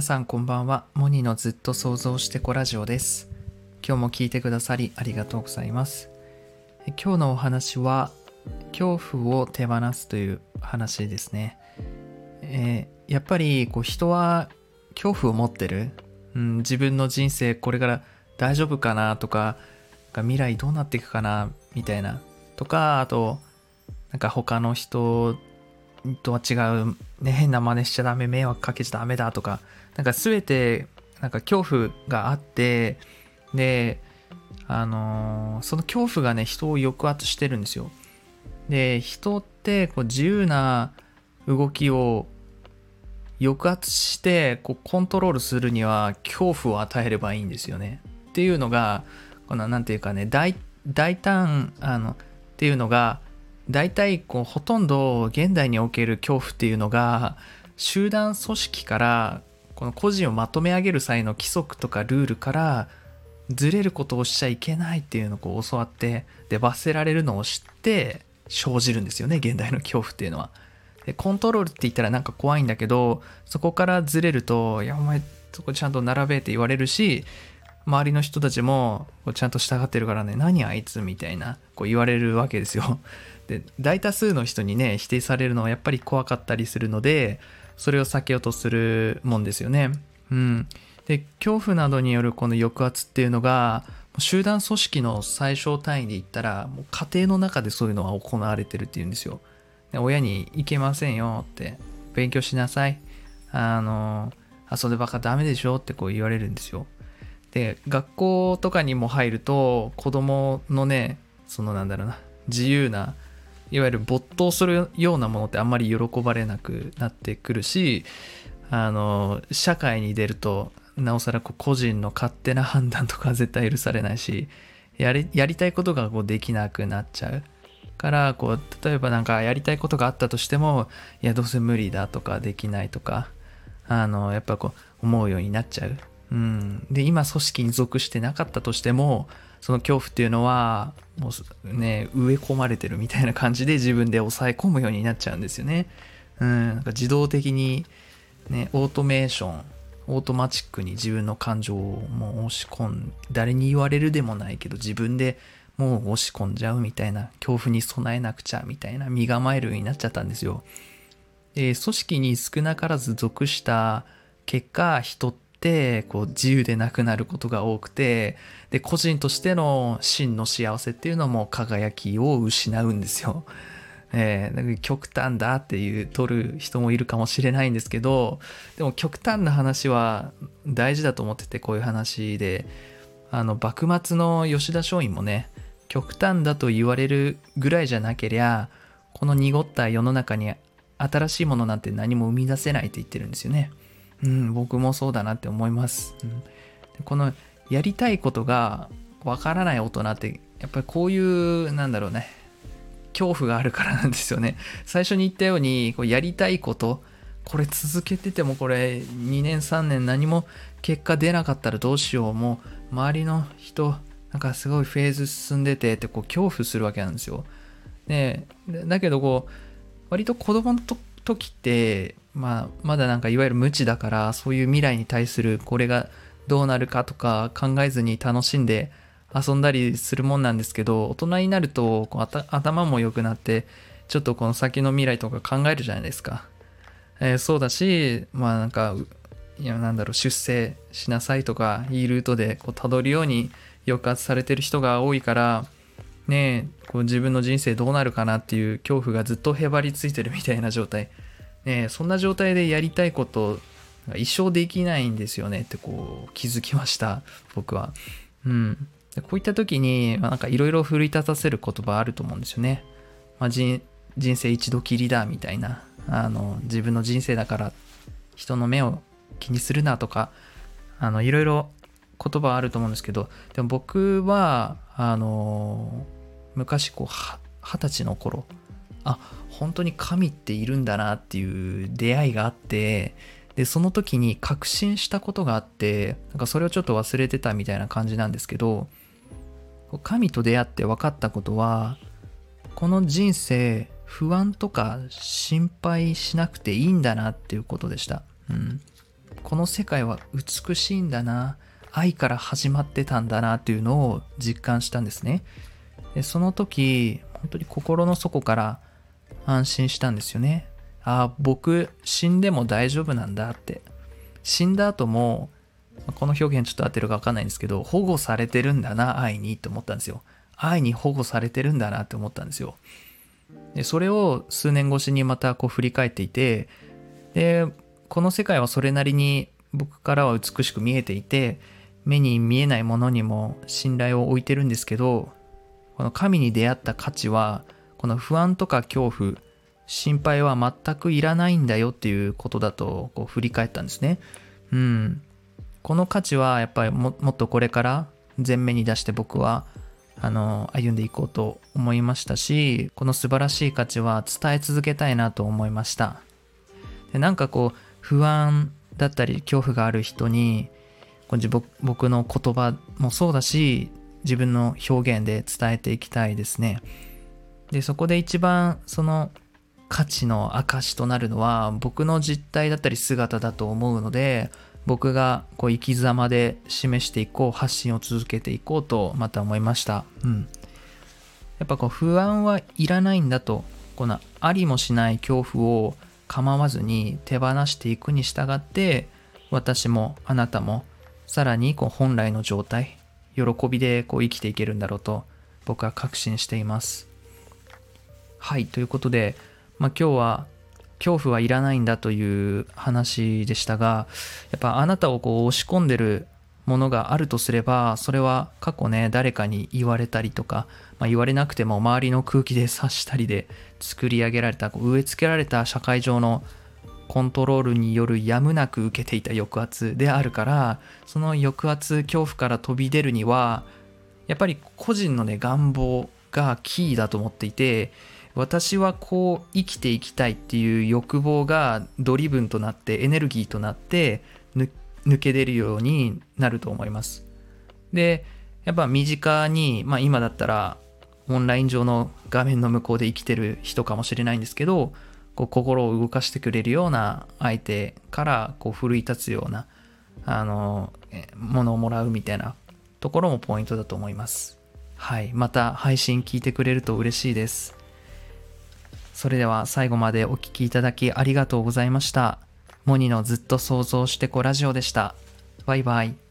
皆さんこんばんは。モニのずっと想像してこラジオです。今日も聞いてくださりありがとうございます。え今日のお話は、恐怖を手放すという話ですね。えーやっぱりこう人は恐怖を持ってる、うん、自分の人生これから大丈夫かなとか、か未来どうなっていくかなみたいな。とか、あと、なんか他の人とは違う、ね、変な真似しちゃダメ、迷惑かけちゃダメだとか、なんか全て、なんか恐怖があって、で、あのーその恐怖がね、人を抑圧してるんですよ。で、人ってこう自由な動きを抑圧してこうコントロールするには恐怖を与えればいいんですよね。っていうのが、このなんていうかね、大大胆、あの、っていうのが、大体こうほとんど現代における恐怖っていうのが集団組織からこの個人をまとめ上げる際の規則とかルールからずれることをしちゃいけないっていうのをこう教わってで罰せられるのを知って生じるんですよね現代の恐怖っていうのは。でコントロールって言ったらなんか怖いんだけどそこからずれると「いやお前そこちゃんと並べ」って言われるし周りの人たちもちゃんと従ってるからね何あいつみたいなこう言われるわけですよ。で大多数の人にね否定されるのはやっぱり怖かったりするのでそれを避けようとするもんですよね。うん、で恐怖などによるこの抑圧っていうのが集団組織の最小単位で言ったらもう家庭の中でそういうのは行われてるっていうんですよ。で親に「行けませんよ」って「勉強しなさい」あの「遊んでばっかダメでしょ」ってこう言われるんですよ。で学校とかにも入ると子供のねそのなんだろうな自由ないわゆる没頭するようなものってあんまり喜ばれなくなってくるしあの社会に出るとなおさらこう個人の勝手な判断とか絶対許されないしやりやりたいことがこうできなくなっちゃうからこう例えばなんかやりたいことがあったとしてもいやどうせ無理だとかできないとかあのやっぱこう思うようになっちゃう。うん、で今組織に属してなかったとしてもその恐怖っていうのはもうね植え込まれてるみたいな感じで自分で抑え込むようになっちゃうんですよね。うん、なんか自動的にねオートメーションオートマチックに自分の感情をもう押し込ん誰に言われるでもないけど自分でもう押し込んじゃうみたいな恐怖に備えなくちゃみたいな身構えるようになっちゃったんですよ。で組織に少なからず属した結果人ってこう自由でなくなることが多くてで個人としての真の幸せっていうのも輝きを失うんですよ。えー、極端だっていう取る人もいるかもしれないんですけどでも極端な話は大事だと思っててこういう話であの幕末の吉田松陰もね極端だと言われるぐらいじゃなけりゃこの濁った世の中に新しいものなんて何も生み出せないって言ってるんですよね。うん、僕もそうだなって思います。うん、このやりたいことがわからない大人ってやっぱりこういうなんだろうね恐怖があるからなんですよね。最初に言ったようにこうやりたいことこれ続けててもこれ2年3年何も結果出なかったらどうしようもう周りの人なんかすごいフェーズ進んでてってこう恐怖するわけなんですよ。ねだけどこう割と子供の時ってまあ、まだなんかいわゆる無知だからそういう未来に対するこれがどうなるかとか考えずに楽しんで遊んだりするもんなんですけど大人になるとこう頭も良くなってちょっとこの先の未来とか考えるじゃないですか、えー、そうだしまあなんかいやなんだろう出世しなさいとかいいルートでこう辿るように抑圧されてる人が多いからねこう自分の人生どうなるかなっていう恐怖がずっとへばりついてるみたいな状態。ね、そんな状態でやりたいことが一生できないんですよね。ってこう気づきました僕は。うん、こういった時になんかいろいろ奮い立たせる言葉あると思うんですよね。まあ、人人生一度きりだみたいな。あの自分の人生だから人の目を気にするなとか。あのいろいろ言葉あると思うんですけど。でも僕はあの昔こう二十歳の頃あ本当に神っているんだなっていう出会いがあってでその時に確信したことがあってなんかそれをちょっと忘れてたみたいな感じなんですけど神と出会って分かったことはこの人生不安とか心配しなくていいんだなっていうことでした、うん、この世界は美しいんだな愛から始まってたんだなっていうのを実感したんですね。でその時本当に心の底から安心したんですよね。ああ僕死んでも大丈夫なんだって。死んだ後もこの表現ちょっと合ってるか分かんないんですけど保護されてるんだな愛にって思ったんですよ。愛に保護されてるんだなって思ったんですよ。でそれを数年越しにまたこう振り返っていてでこの世界はそれなりに僕からは美しく見えていて目に見えないものにも信頼を置いてるんですけどこの神に出会った価値はこの不安とか恐怖心配は全くいらないんだよっていうことだとこう振り返ったんですね。うん。この価値はやっぱりもっとこれから前面に出して僕はあの歩んでいこうと思いましたしこの素晴らしい価値は伝え続けたいなと思いました。でなんかこう不安だったり恐怖がある人に僕の言葉もそうだし自分の表現で伝えていきたいですね。でそこで一番その価値の証となるのは僕の実態だったり姿だと思うので僕がこう生き様で示していこう発信を続けていこうとまた思いました。うん。やっぱこう不安はいらないんだとこのありもしない恐怖を構わずに手放していくに従って私もあなたもさらにこう本来の状態喜びでこう生きていけるんだろうと僕は確信しています。はいということで、まあ、今日は恐怖はいらないんだという話でしたがやっぱあなたをこう押し込んでるものがあるとすればそれは過去ね誰かに言われたりとか、まあ、言われなくても周りの空気で察したりで作り上げられた植え付けられた社会上のコントロールによるやむなく受けていた抑圧であるからその抑圧恐怖から飛び出るにはやっぱり個人のね願望がキーだと思っていて私はこう生きていきたいっていう欲望がドリブンとなってエネルギーとなって抜け出るようになると思います。で、やっぱ身近に、まあ今だったらオンライン上の画面の向こうで生きてる人かもしれないんですけど、こう心を動かしてくれるような相手からこう奮い立つようなあのものをもらうみたいなところもポイントだと思います。はい。また配信聞いてくれると嬉しいです。それでは最後までお聴きいただきありがとうございました。モニのずっと想像してこラジオでした。バイバイ。